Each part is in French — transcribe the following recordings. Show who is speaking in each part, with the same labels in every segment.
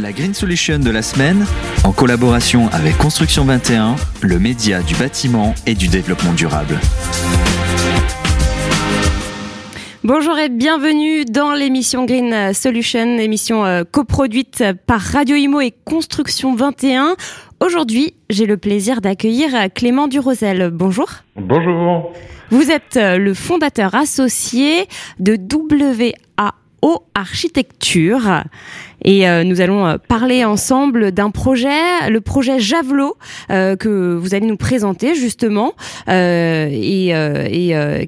Speaker 1: La Green Solution de la semaine, en collaboration avec Construction 21, le média du bâtiment et du développement durable.
Speaker 2: Bonjour et bienvenue dans l'émission Green Solution, émission euh, coproduite par Radio Imo et Construction 21. Aujourd'hui, j'ai le plaisir d'accueillir Clément Durosel. Bonjour.
Speaker 3: Bonjour.
Speaker 2: Vous êtes euh, le fondateur associé de WAO Architecture. Et euh, nous allons euh, parler ensemble d'un projet, le projet Javelot, que vous allez nous présenter justement, et,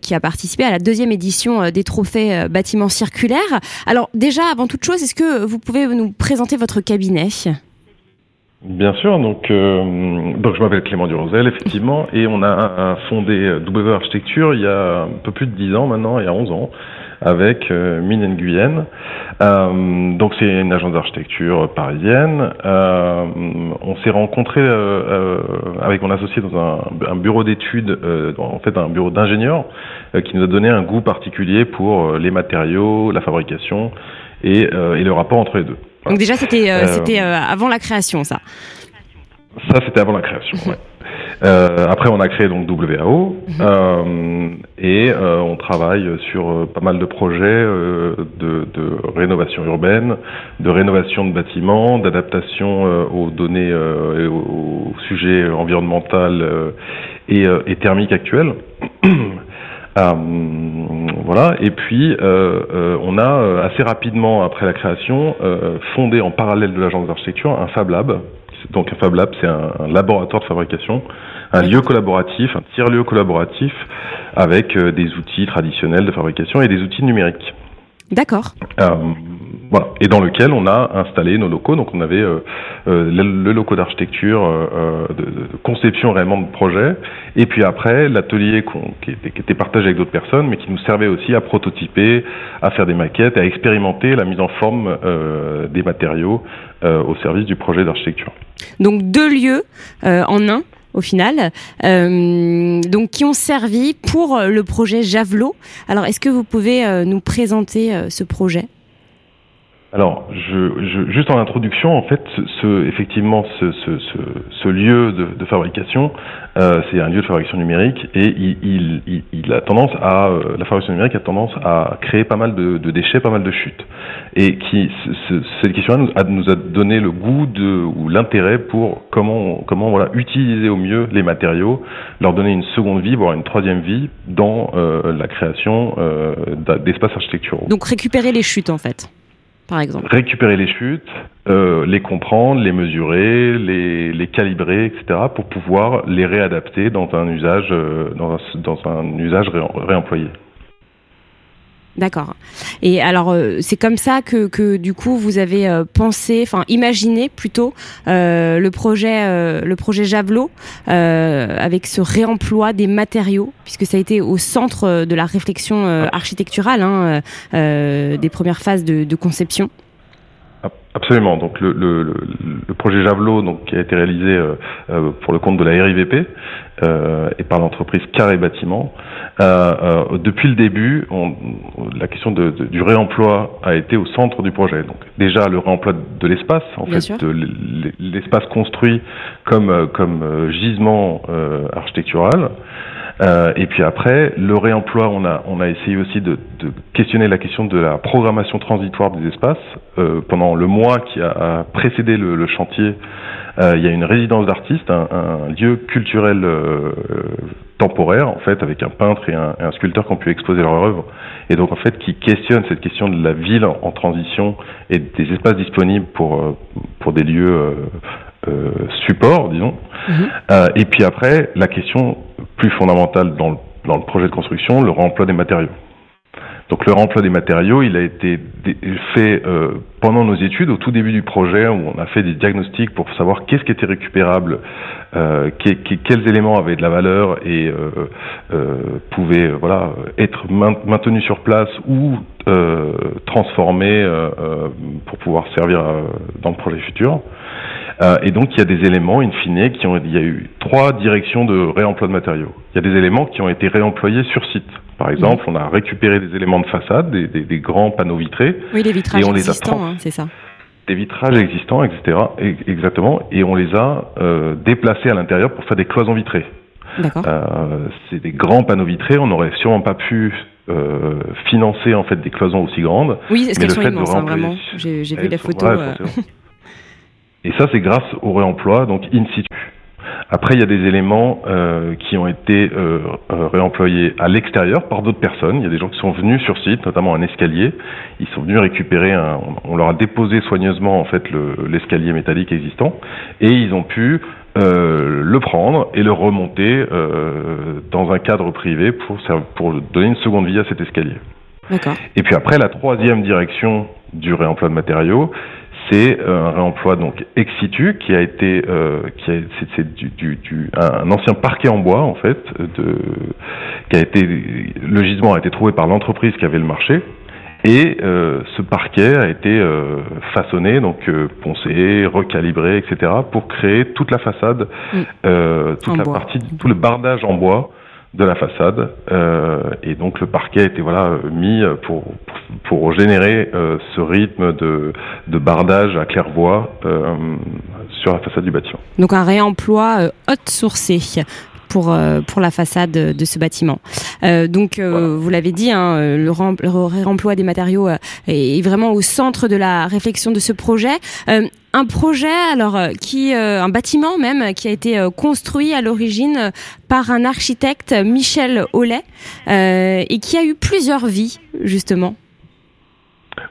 Speaker 2: qui a participé à la deuxième édition des trophées bâtiments circulaires. Alors déjà, avant toute chose, est-ce que vous pouvez nous présenter votre cabinet?
Speaker 3: Bien sûr, donc, euh, donc je m'appelle Clément Durosel, effectivement, et on a fondé W Architecture il y a un peu plus de 10 ans maintenant, il y a 11 ans, avec euh, Mine Guyenne. Euh, donc c'est une agence d'architecture parisienne. Euh, on s'est rencontré avec mon associé dans un, un bureau d'études, en fait un bureau d'ingénieurs, qui nous a donné un goût particulier pour les matériaux, la fabrication et, et le rapport entre les deux.
Speaker 2: Donc déjà, c'était euh, euh, avant la création, ça.
Speaker 3: Ça, c'était avant la création. ouais. Euh, après, on a créé donc WAO mhm. euh, et euh, on travaille sur pas mal de projets de, de, rénovation urbaine, de rénovation de bâtiments, d'adaptation aux données et aux, sujets environnementaux et, et thermiques actuels. Euh, voilà. Et puis, euh, euh, on a assez rapidement après la création fondé en parallèle de l'agence d'architecture un Fab Lab. Donc un Fab Lab, c'est un, laboratoire de fabrication, un lieu collaboratif, un tiers-lieu collaboratif avec des outils traditionnels de fabrication et des outils numériques.
Speaker 2: D'accord.
Speaker 3: Voilà, et dans lequel on a installé nos locaux. Donc on avait euh, euh le, le, locaux d'architecture, euh, euh, de, de, conception réellement de projet, et puis après l'atelier qui, qui, était partagé avec d'autres personnes, mais qui nous servait aussi à prototyper, à faire des maquettes, à expérimenter la mise en forme euh, des matériaux au service du projet d'architecture.
Speaker 2: Donc deux lieux en un au final, euh, donc qui ont servi pour le projet Javelot. Alors, est-ce que vous pouvez euh, nous présenter euh, ce projet?
Speaker 3: Alors, je, je, juste en introduction, en fait, ce, effectivement, ce, ce, ce, lieu de, de fabrication, euh, c'est un lieu de fabrication numérique et il, il, il a tendance à, euh, la fabrication numérique a tendance à créer pas mal de, de déchets, pas mal de chutes. Et qui, cette question-là nous a, nous a donné le goût de, ou l'intérêt pour comment, comment voilà, utiliser au mieux les matériaux, leur donner une seconde vie, voire une troisième vie dans euh, la création euh, d'espaces architecturaux.
Speaker 2: Donc récupérer les chutes, en fait
Speaker 3: Récupérer les chutes, euh, les comprendre, les mesurer, les, calibrer, etc., pour pouvoir les réadapter dans un usage, euh, dans, un, usage ré, réemployé.
Speaker 2: D'accord. Et alors, euh, c'est comme ça que, que, du coup, vous avez euh, pensé, enfin, imaginé plutôt euh, le projet, euh, le projet Javelot, euh, avec ce réemploi des matériaux, puisque ça a été au centre de la réflexion architecturale hein, des premières phases de, de conception?
Speaker 3: Absolument. Donc le, le, le, projet Javelot, donc qui a été réalisé euh, euh pour le compte de la RIVP euh, et par l'entreprise Carré Bâtiment. Euh, euh, depuis le début, on, la question de, de, du réemploi a été au centre du projet. Donc déjà le réemploi de l'espace, en
Speaker 2: Bien
Speaker 3: fait, l'espace construit comme comme gisement architectural. Euh, et puis après, le réemploi, on a, on a essayé aussi de, de questionner la question de la programmation transitoire des espaces. Euh, pendant le mois qui a, précédé le, le chantier, euh, il y a une résidence d'artistes, un, un, lieu culturel euh, temporaire, en fait, avec un peintre et un, un, sculpteur qui ont pu exposer leur œuvre. Et donc, en fait, qui questionne cette question de la ville en transition et des espaces disponibles pour, euh, pour des lieux euh, support, disons. Mmh. Euh, et puis après, la question plus fondamentale dans le, projet de construction, le remploi des matériaux. Donc le remploi des matériaux, il a été fait euh, pendant nos études, au tout début du projet, où on a fait des diagnostics pour savoir qu'est-ce qui était récupérable, euh, qu quels éléments avaient de la valeur et euh, pouvaient voilà être maintenus sur place ou transformés pour pouvoir servir dans le projet futur. Euh, et donc il y a des éléments, in fine, qui ont, il y a eu trois directions de réemploi de matériaux. Il y a des éléments qui ont été réemployés sur site. Par exemple, on a récupéré des éléments de façade, des, des, des grands panneaux vitrés.
Speaker 2: Oui, les vitrages et on les a hein, c'est ça.
Speaker 3: des vitrages existants, etc. Exactement, et on les a euh, déplacés à l'intérieur pour faire des cloisons vitrées. Euh, c'est des grands panneaux vitrés. On n'aurait sûrement pas pu euh, financer en fait des cloisons aussi grandes.
Speaker 2: Oui, est-ce qu'elles sont immenses, hein, vraiment. J'ai vu les photos.
Speaker 3: Et ça, c'est grâce au réemploi, donc in situ. Après, il y a des éléments euh, qui ont été euh, euh, réemployés à l'extérieur par d'autres personnes. Il y a des gens qui sont venus sur site, notamment un escalier. Ils sont venus récupérer un. On leur a déposé soigneusement en fait l'escalier métallique existant, et ils ont pu euh, le prendre et le remonter euh, dans un cadre privé pour, pour donner une seconde vie à cet escalier. Et puis après, la troisième direction du réemploi de matériaux, c'est euh, un réemploi donc ex situ qui a été euh, qui c'est du, du, du, un ancien parquet en bois en fait de qui a été le gisement a été trouvé par l'entreprise qui avait le marché et euh, ce parquet a été euh, façonné, donc euh, poncé, recalibré, etc., pour créer toute la façade, mm. toute la partie, tout le bardage en bois de la façade euh, et donc le parquet été voilà mis pour pour, générer euh, ce rythme de, de bardage à claire-voie euh, sur la façade du bâtiment.
Speaker 2: Donc un réemploi haute sourcé pour pour la façade de ce bâtiment. donc vous l'avez dit, hein, le, réemploi des matériaux est vraiment au centre de la réflexion de ce projet un projet, alors euh, qui, euh, un bâtiment même, qui a été euh, construit à l'origine par un architecte, Michel Hollet, et qui a eu plusieurs vies, justement.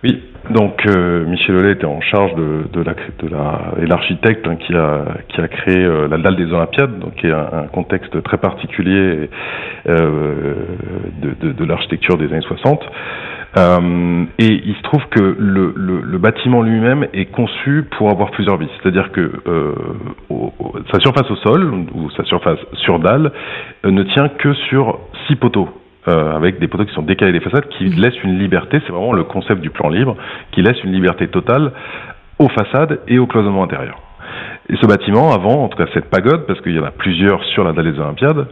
Speaker 3: Oui, donc Michel Hollet était en charge de, de la, de la et l'architecte hein, qui a qui a créé la dalle des Olympiades, donc qui est un, contexte très particulier de, de, de l'architecture des années 60. Euh, et il se trouve que le, le, bâtiment lui-même est conçu pour avoir plusieurs vies. C'est-à-dire que euh, sa surface au sol ou sa surface sur dalle euh, ne tient que sur six poteaux. Euh, avec des poteaux qui sont décalés des façades, qui mmh. laissent une liberté, c'est vraiment le concept du plan libre, qui laisse une liberté totale aux façades et au cloisonnement intérieur. Et ce bâtiment, avant, en tout cas cette pagode, parce qu'il y en a plusieurs sur la dalle des Olympiades,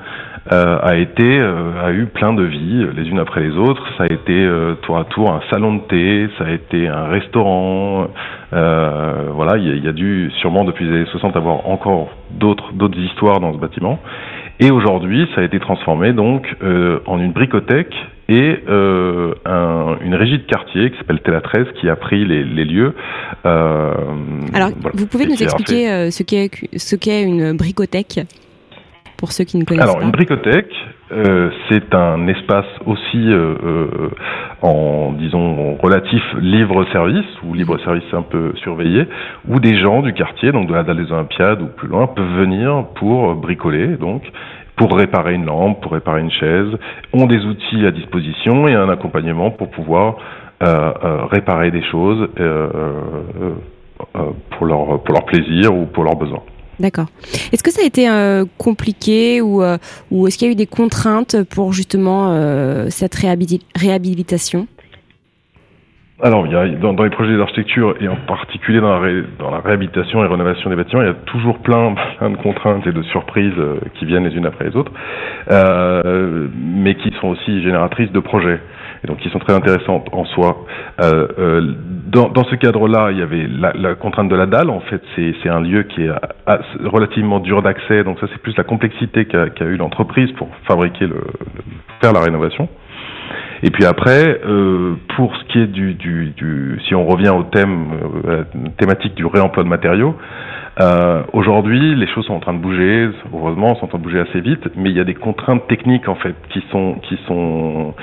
Speaker 3: euh, a été, euh, a eu plein de vies, les unes après les autres. Ça a été euh, tour à tour un salon de thé, ça a été un restaurant. voilà, il y, y, a dû sûrement depuis les années 60 avoir encore d'autres d'autres histoires dans ce bâtiment. Et aujourd'hui, ça a été transformé donc en une bricothèque et euh, un, une régie de quartier qui s'appelle Tela 13 qui a pris les, les lieux.
Speaker 2: Euh, Alors, vous pouvez nous expliquer euh, ce qu'est ce qu'est une bricothèque pour ceux qui ne connaissent
Speaker 3: pas
Speaker 2: Alors,
Speaker 3: une bricothèque, euh, c'est un espace aussi euh, euh, en, disons, relatif libre-service, ou libre-service un peu surveillé, où des gens du quartier, donc de la dalle des Olympiades ou plus loin, peuvent venir pour bricoler, donc, pour réparer une lampe, pour réparer une chaise, ont des outils à disposition et un accompagnement pour pouvoir euh, euh, réparer des choses euh, pour, leur, pour leur plaisir ou pour leurs besoins.
Speaker 2: D'accord. Est-ce que ça a été compliqué ou, ou est-ce qu'il y a eu des contraintes pour justement cette réhabilitation?
Speaker 3: Alors, il y a, dans, les projets d'architecture et en particulier dans la, dans la, réhabilitation et rénovation des bâtiments, il y a toujours plein, plein de contraintes et de surprises euh, qui viennent les unes après les autres, euh, mais qui sont aussi génératrices de projets et donc qui sont très intéressantes en soi. Euh, euh dans, dans, ce cadre-là, il y avait la, la, contrainte de la dalle. En fait, c'est un lieu qui est relativement dur d'accès, donc ça c'est plus la complexité qu'a qu eu l'entreprise pour fabriquer le, faire la rénovation. Et puis après, euh, pour ce qui est du, du, du, si on revient au thème euh, thématique du réemploi de matériaux, euh, aujourd'hui les choses sont en train de bouger, heureusement, sont en train de bouger assez vite, mais il y a des contraintes techniques en fait qui sont qui sont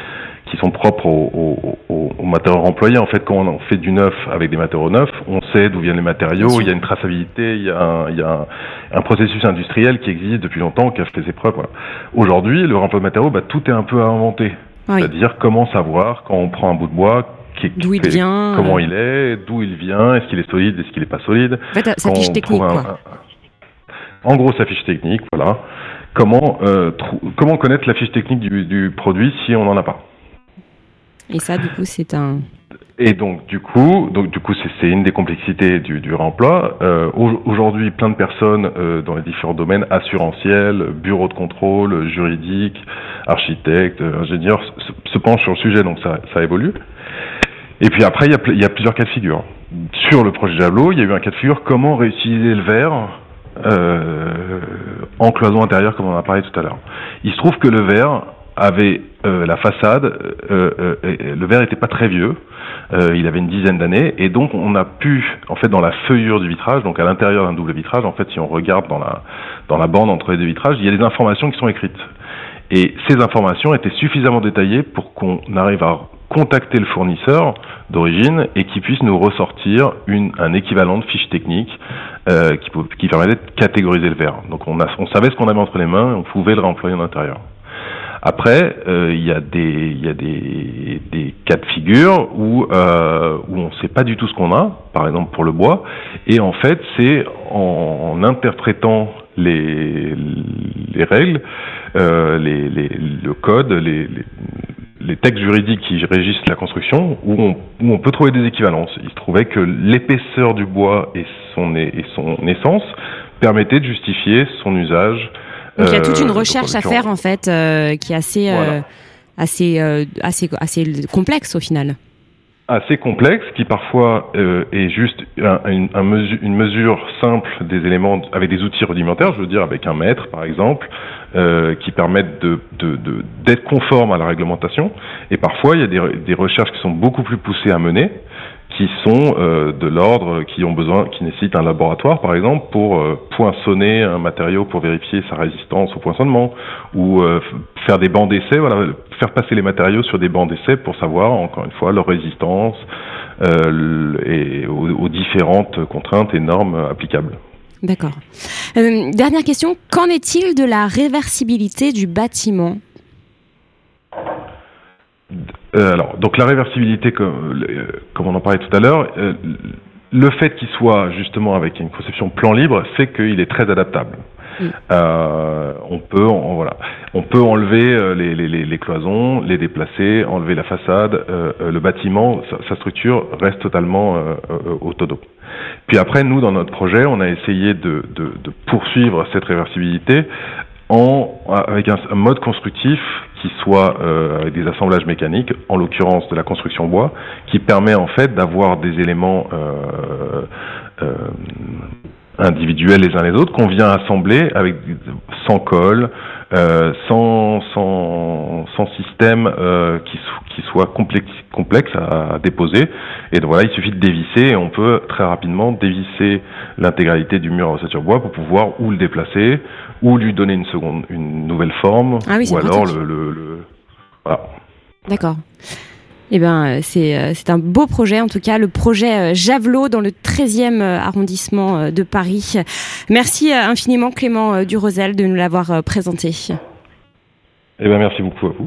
Speaker 3: qui sont propres aux, aux, aux matériaux employés. En fait, quand on fait du neuf avec des matériaux neufs, on sait d'où viennent les matériaux, il y a une traçabilité, il y a un, il y a un, un processus industriel qui existe depuis longtemps, qui a fait ses preuves. Voilà. Aujourd'hui, le réemploi de matériaux, bah, tout est un peu à inventer. C'est-à-dire comment savoir quand on prend un bout de bois
Speaker 2: d'où il vient,
Speaker 3: comment il est, d'où il vient, est-ce qu'il est solide, est-ce qu'il n'est pas solide.
Speaker 2: En fait, sa fiche technique. quoi.
Speaker 3: en gros, sa fiche technique, voilà. Comment euh, comment connaître la fiche technique du, du produit si on n'en a pas?
Speaker 2: Et ça, du coup, c'est un
Speaker 3: et donc du coup, donc du coup, c'est une des complexités du, du réemploi. Euh, Aujourd'hui, plein de personnes euh, dans les différents domaines assurantiels, bureaux de contrôle, juridiques, architectes, ingénieurs se, penchent sur le sujet, donc ça, ça évolue. Et puis après, il y, a, plusieurs cas de figure. Sur le projet Javelot, il y a eu un cas de figure comment réutiliser le verre euh, en cloison intérieure, comme on en a parlé tout à l'heure? Il se trouve que le verre avait euh, la façade, euh, euh, le verre n'était pas très vieux, il avait une dizaine d'années, et donc on a pu, en fait, dans la feuillure du vitrage, donc à l'intérieur d'un double vitrage, en fait, si on regarde dans la bande entre les deux vitrages, il y a des informations qui sont écrites. Et ces informations étaient suffisamment détaillées pour qu'on arrive à contacter le fournisseur d'origine et qu'il puisse nous ressortir un équivalent de fiche technique qui, permettait de catégoriser le verre. Donc on, on savait ce qu'on avait entre les mains et on pouvait le réemployer en intérieur. Après, euh, il y a des il y a des, des cas de figure où euh, où on ne sait pas du tout ce qu'on a, par exemple pour le bois, et en fait c'est en, interprétant les les règles, euh, les, les, le code, les, les, les textes juridiques qui régissent la construction, où on, où on peut trouver des équivalences. Il se trouvait que l'épaisseur du bois et son, et son essence permettaient de justifier son usage
Speaker 2: donc il y a toute une euh, recherche à faire en fait euh, qui est assez, euh, voilà. assez, assez, assez complexe au final
Speaker 3: assez complexe qui parfois euh, est juste un, une, un mesure, une mesure simple des éléments avec des outils rudimentaires, je veux dire avec un mètre par exemple, euh, qui permettent de, de, de, d'être conformes à la réglementation. Et parfois il y a des, des recherches qui sont beaucoup plus poussées à mener, qui sont euh, de l'ordre, qui ont besoin, qui nécessitent un laboratoire, par exemple, pour euh, poinçonner un matériau pour vérifier sa résistance au poinçonnement, ou euh, faire des bancs d'essai, voilà, faire passer les matériaux sur des bancs d'essai pour savoir, encore une fois, leur résistance euh, et aux, aux, différentes contraintes et normes applicables.
Speaker 2: D'accord. Euh, dernière question, qu'en est-il de la réversibilité du bâtiment?
Speaker 3: Euh, alors, donc la réversibilité, comme, euh, comme on en parlait tout à l'heure, euh, le fait qu'il soit justement avec une conception plan libre fait qu'il est très adaptable. On peut, on, voilà, on peut enlever les, les, les, cloisons, les déplacer, enlever la façade. Le bâtiment, sa, sa, structure reste totalement autonome. Puis après, nous, dans notre projet, on a essayé de, de, de poursuivre cette réversibilité en, avec un, mode constructif qui soit euh, avec des assemblages mécaniques, en l'occurrence de la construction bois, qui permet en fait d'avoir des éléments euh, euh, individuels les uns les autres qu'on vient assembler avec sans colle, euh, sans, sans, sans système euh, qui, qui soit complexe, complexe à, à, déposer. Et donc voilà, il suffit de dévisser et on peut très rapidement dévisser l'intégralité du mur à ossature bois pour pouvoir ou le déplacer ou lui donner une seconde, une nouvelle forme,
Speaker 2: ah oui,
Speaker 3: ou alors le, le, le, voilà.
Speaker 2: D'accord. Eh ben, c'est, c'est un beau projet, en tout cas, le projet Javelot dans le 13e arrondissement de Paris. Merci infiniment, Clément Durosel, de nous l'avoir présenté.
Speaker 3: Eh ben, merci beaucoup à vous.